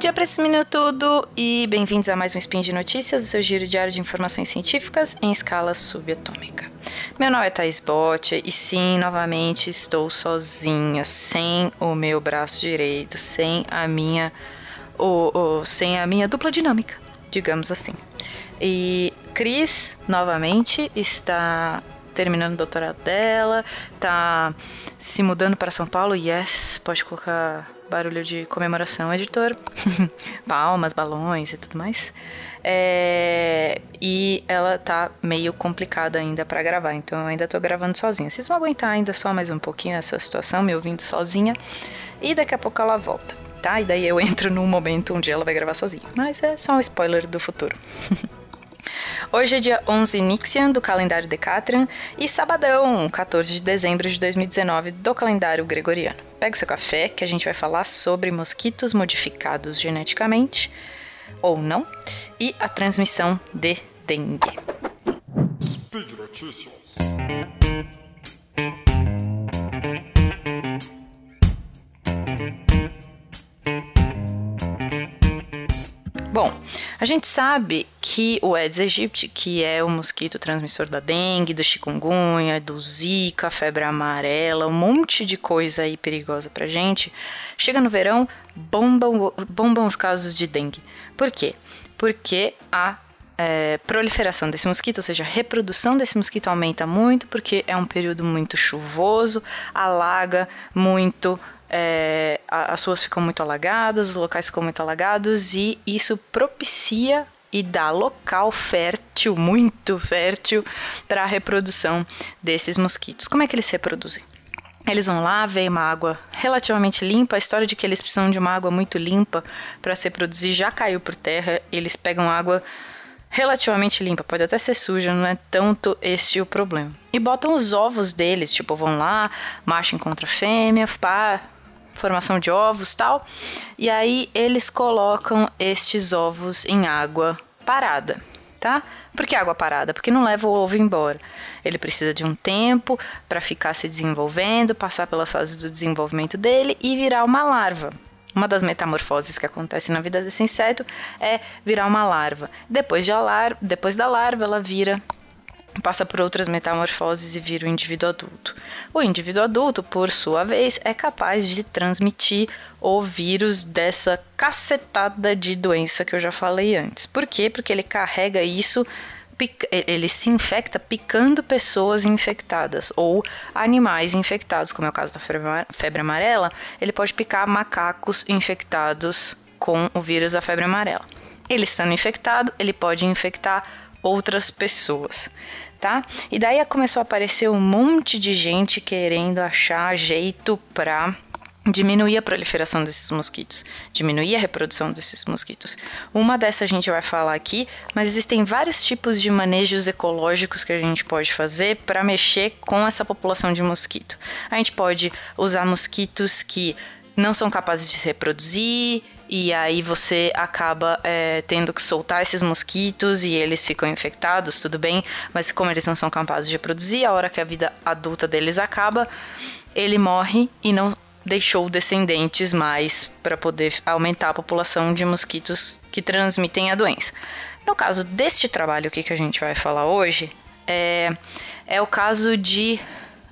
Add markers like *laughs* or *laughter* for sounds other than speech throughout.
dia para esse minuto e bem-vindos a mais um Spin de Notícias, o seu giro diário de informações científicas em escala subatômica. Meu nome é Thais Bot e sim, novamente estou sozinha, sem o meu braço direito, sem a minha, o, o, sem a minha dupla dinâmica, digamos assim. E Cris, novamente, está terminando o doutorado dela, está se mudando para São Paulo. Yes, pode colocar barulho de comemoração, editor. *laughs* Palmas, balões e tudo mais. É, e ela tá meio complicada ainda para gravar, então eu ainda tô gravando sozinha. Vocês vão aguentar ainda só mais um pouquinho essa situação, me ouvindo sozinha. E daqui a pouco ela volta, tá? E daí eu entro num momento onde ela vai gravar sozinha. Mas é só um spoiler do futuro. *laughs* Hoje é dia 11 Nixian do calendário Decatrian e sabadão, 14 de dezembro de 2019 do calendário gregoriano. Pega seu café que a gente vai falar sobre mosquitos modificados geneticamente ou não e a transmissão de dengue. Speed Notícias. Bom, a gente sabe que o Aedes aegypti, que é o mosquito transmissor da dengue, do chikungunya, do zika, febre amarela, um monte de coisa aí perigosa pra gente, chega no verão, bombam, bombam os casos de dengue. Por quê? Porque a é, proliferação desse mosquito, ou seja, a reprodução desse mosquito aumenta muito porque é um período muito chuvoso, alaga muito é, as ruas ficam muito alagadas, os locais ficam muito alagados e isso propicia e dá local fértil, muito fértil, para a reprodução desses mosquitos. Como é que eles se reproduzem? Eles vão lá, vem uma água relativamente limpa. A história de que eles precisam de uma água muito limpa para se reproduzir já caiu por terra. Eles pegam água relativamente limpa, pode até ser suja, não é tanto este o problema. E botam os ovos deles, tipo, vão lá, macho encontra fêmea, pá, formação de ovos tal. E aí eles colocam estes ovos em água parada, tá? Por que água parada? Porque não leva o ovo embora. Ele precisa de um tempo para ficar se desenvolvendo, passar pelas fases do desenvolvimento dele e virar uma larva. Uma das metamorfoses que acontece na vida desse inseto é virar uma larva. Depois, de lar depois da larva, ela vira passa por outras metamorfoses e vira o indivíduo adulto. O indivíduo adulto, por sua vez, é capaz de transmitir o vírus dessa cacetada de doença que eu já falei antes. Por quê? Porque ele carrega isso ele se infecta picando pessoas infectadas ou animais infectados, como é o caso da febre amarela, ele pode picar macacos infectados com o vírus da febre amarela. Ele estando infectado, ele pode infectar outras pessoas, tá? E daí começou a aparecer um monte de gente querendo achar jeito para diminuir a proliferação desses mosquitos, diminuir a reprodução desses mosquitos. Uma dessas a gente vai falar aqui, mas existem vários tipos de manejos ecológicos que a gente pode fazer para mexer com essa população de mosquito. A gente pode usar mosquitos que não são capazes de se reproduzir e aí você acaba é, tendo que soltar esses mosquitos e eles ficam infectados, tudo bem, mas como eles não são capazes de reproduzir, a hora que a vida adulta deles acaba, ele morre e não deixou descendentes mais para poder aumentar a população de mosquitos que transmitem a doença. No caso deste trabalho aqui que a gente vai falar hoje, é, é o caso de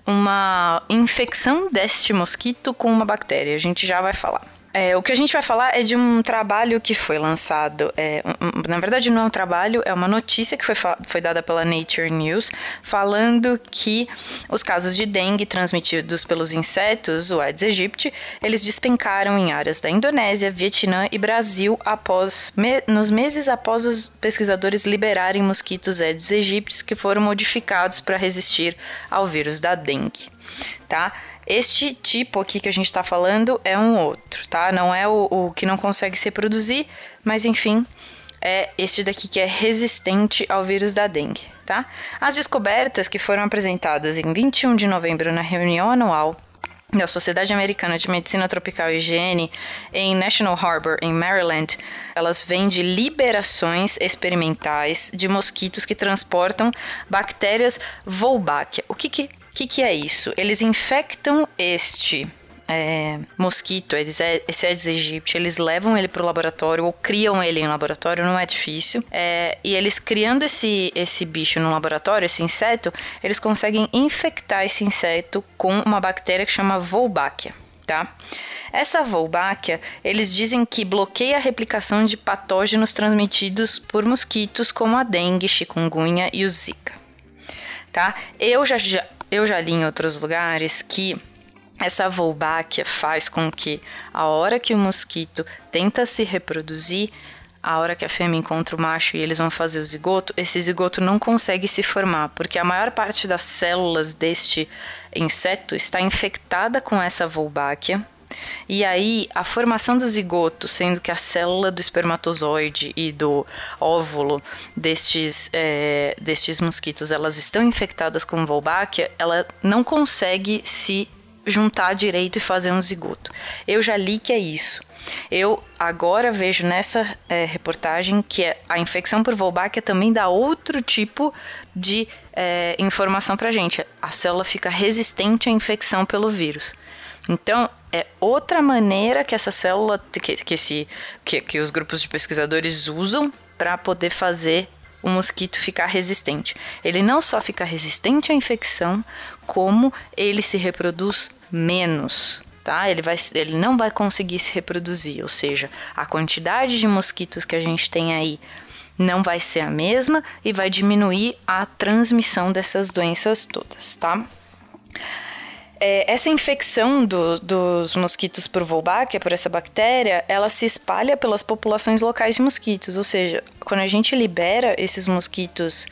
uma infecção deste mosquito com uma bactéria. A gente já vai falar. É, o que a gente vai falar é de um trabalho que foi lançado. É, um, na verdade, não é um trabalho, é uma notícia que foi, foi dada pela Nature News, falando que os casos de dengue transmitidos pelos insetos, o Aedes aegypti, eles despencaram em áreas da Indonésia, Vietnã e Brasil após me, nos meses após os pesquisadores liberarem mosquitos Aedes aegypti que foram modificados para resistir ao vírus da dengue. Tá? Este tipo aqui que a gente está falando é um outro, tá? Não é o, o que não consegue se reproduzir, mas enfim, é este daqui que é resistente ao vírus da dengue, tá? As descobertas que foram apresentadas em 21 de novembro na reunião anual da Sociedade Americana de Medicina Tropical e Higiene em National Harbor, em Maryland, elas vêm de liberações experimentais de mosquitos que transportam bactérias Wolbachia. O que, que que, que é isso? Eles infectam este é, mosquito, esse Aedes aegypti, eles levam ele para o laboratório ou criam ele em laboratório, não é difícil. É, e eles criando esse, esse bicho no laboratório, esse inseto, eles conseguem infectar esse inseto com uma bactéria que chama Wolbachia, tá? Essa Wolbachia, eles dizem que bloqueia a replicação de patógenos transmitidos por mosquitos como a dengue, chikungunya e o zika. Tá? Eu já, já eu já li em outros lugares que essa Wolbachia faz com que a hora que o mosquito tenta se reproduzir, a hora que a fêmea encontra o macho e eles vão fazer o zigoto, esse zigoto não consegue se formar, porque a maior parte das células deste inseto está infectada com essa Wolbachia, e aí, a formação do zigoto, sendo que a célula do espermatozoide e do óvulo destes, é, destes mosquitos, elas estão infectadas com Wolbachia, ela não consegue se juntar direito e fazer um zigoto. Eu já li que é isso. Eu agora vejo nessa é, reportagem que é, a infecção por Wolbachia também dá outro tipo de é, informação para gente. A célula fica resistente à infecção pelo vírus. Então, é outra maneira que essa célula, que, que, esse, que, que os grupos de pesquisadores usam para poder fazer o mosquito ficar resistente. Ele não só fica resistente à infecção, como ele se reproduz menos. Tá? Ele, vai, ele não vai conseguir se reproduzir, ou seja, a quantidade de mosquitos que a gente tem aí não vai ser a mesma e vai diminuir a transmissão dessas doenças todas, tá? É, essa infecção do, dos mosquitos por Wolbachia, por essa bactéria, ela se espalha pelas populações locais de mosquitos. Ou seja, quando a gente libera esses mosquitos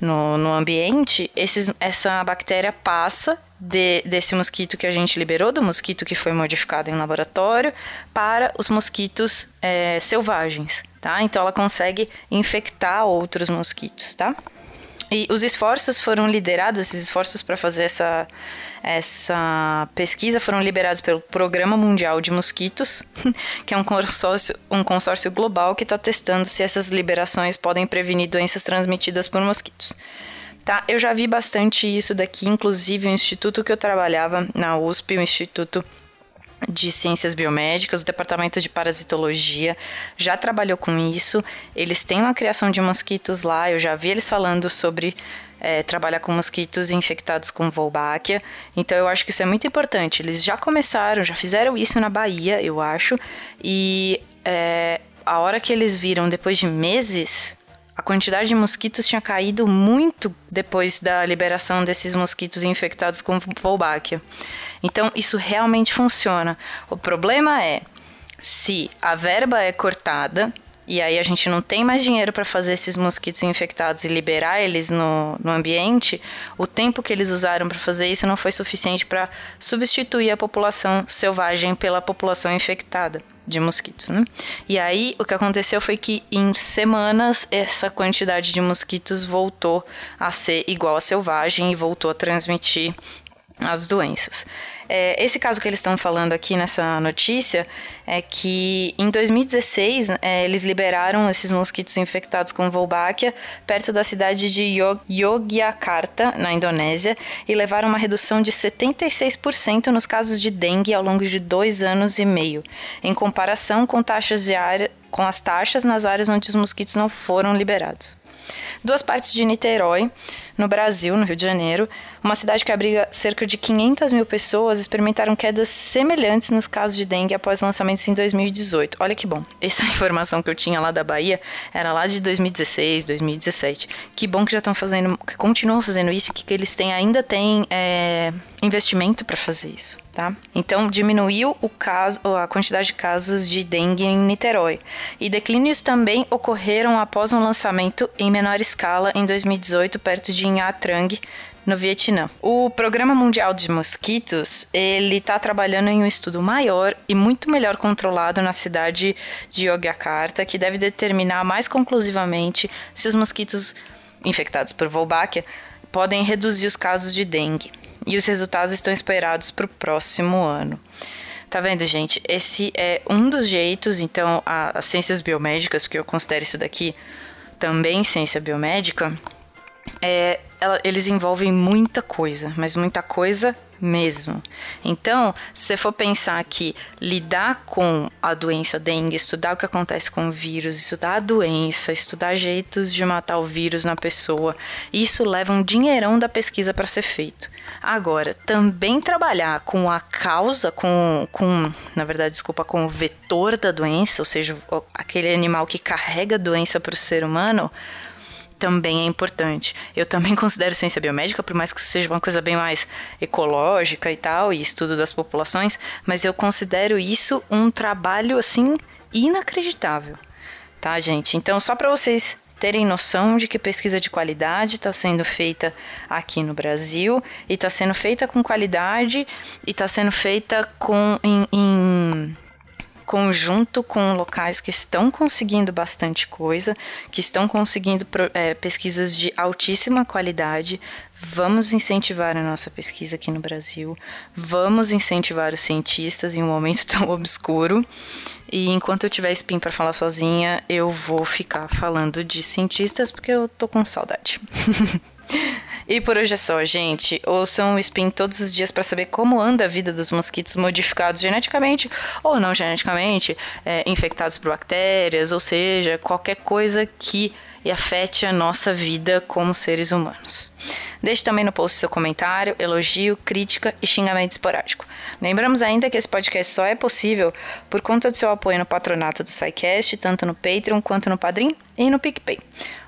no, no ambiente, esses, essa bactéria passa de, desse mosquito que a gente liberou, do mosquito que foi modificado em laboratório, para os mosquitos é, selvagens, tá? Então ela consegue infectar outros mosquitos, tá? E os esforços foram liderados, esses esforços para fazer essa, essa pesquisa foram liberados pelo Programa Mundial de Mosquitos, *laughs* que é um consórcio, um consórcio global que está testando se essas liberações podem prevenir doenças transmitidas por mosquitos. Tá, eu já vi bastante isso daqui, inclusive o instituto que eu trabalhava na USP, o Instituto de Ciências Biomédicas, o Departamento de Parasitologia já trabalhou com isso. Eles têm uma criação de mosquitos lá, eu já vi eles falando sobre é, trabalhar com mosquitos infectados com Wolbachia. Então eu acho que isso é muito importante. Eles já começaram, já fizeram isso na Bahia, eu acho, e é, a hora que eles viram, depois de meses, a quantidade de mosquitos tinha caído muito depois da liberação desses mosquitos infectados com Wolbachia. Então, isso realmente funciona. O problema é se a verba é cortada e aí a gente não tem mais dinheiro para fazer esses mosquitos infectados e liberar eles no, no ambiente, o tempo que eles usaram para fazer isso não foi suficiente para substituir a população selvagem pela população infectada de mosquitos, né? E aí o que aconteceu foi que em semanas essa quantidade de mosquitos voltou a ser igual a selvagem e voltou a transmitir as doenças. É, esse caso que eles estão falando aqui nessa notícia é que em 2016 é, eles liberaram esses mosquitos infectados com Wolbachia perto da cidade de Yogyakarta, na Indonésia, e levaram uma redução de 76% nos casos de dengue ao longo de dois anos e meio, em comparação com taxas de área, com as taxas nas áreas onde os mosquitos não foram liberados. Duas partes de Niterói, no Brasil, no Rio de Janeiro, uma cidade que abriga cerca de 500 mil pessoas, experimentaram quedas semelhantes nos casos de dengue após lançamentos em 2018. Olha que bom. Essa *laughs* informação que eu tinha lá da Bahia era lá de 2016, 2017. Que bom que já estão fazendo, que continuam fazendo isso, que, que eles têm, ainda têm é, investimento para fazer isso tá? Então diminuiu o caso, a quantidade de casos de dengue em Niterói. E declínios também ocorreram após um lançamento em menor escala em 2018 perto de Nha Trang, no Vietnã. O Programa Mundial de Mosquitos, ele está trabalhando em um estudo maior e muito melhor controlado na cidade de Yogyakarta, que deve determinar mais conclusivamente se os mosquitos infectados por Wolbachia podem reduzir os casos de dengue e os resultados estão esperados para o próximo ano. Tá vendo, gente? Esse é um dos jeitos, então, as ciências biomédicas, porque eu considero isso daqui também ciência biomédica, é, ela, eles envolvem muita coisa, mas muita coisa mesmo. Então, se você for pensar que lidar com a doença dengue, estudar o que acontece com o vírus, estudar a doença, estudar jeitos de matar o vírus na pessoa, isso leva um dinheirão da pesquisa para ser feito. Agora, também trabalhar com a causa, com, com, na verdade, desculpa, com o vetor da doença, ou seja, aquele animal que carrega a doença para o ser humano, também é importante. Eu também *laughs* considero ciência biomédica, por mais que seja uma coisa bem mais ecológica e tal, e estudo das populações, mas eu considero isso um trabalho assim inacreditável, tá, gente? Então, só para vocês terem noção de que pesquisa de qualidade está sendo feita aqui no Brasil e está sendo feita com qualidade e está sendo feita com em, em conjunto com locais que estão conseguindo bastante coisa, que estão conseguindo é, pesquisas de altíssima qualidade. Vamos incentivar a nossa pesquisa aqui no Brasil, vamos incentivar os cientistas em um momento *laughs* tão obscuro. E enquanto eu tiver spin para falar sozinha, eu vou ficar falando de cientistas porque eu tô com saudade. *laughs* E por hoje é só, gente. Ouçam o Spin todos os dias para saber como anda a vida dos mosquitos modificados geneticamente ou não geneticamente, é, infectados por bactérias, ou seja, qualquer coisa que afete a nossa vida como seres humanos. Deixe também no post seu comentário, elogio, crítica e xingamento esporádico. Lembramos ainda que esse podcast só é possível por conta do seu apoio no patronato do SciCast, tanto no Patreon quanto no Padrim e no PicPay.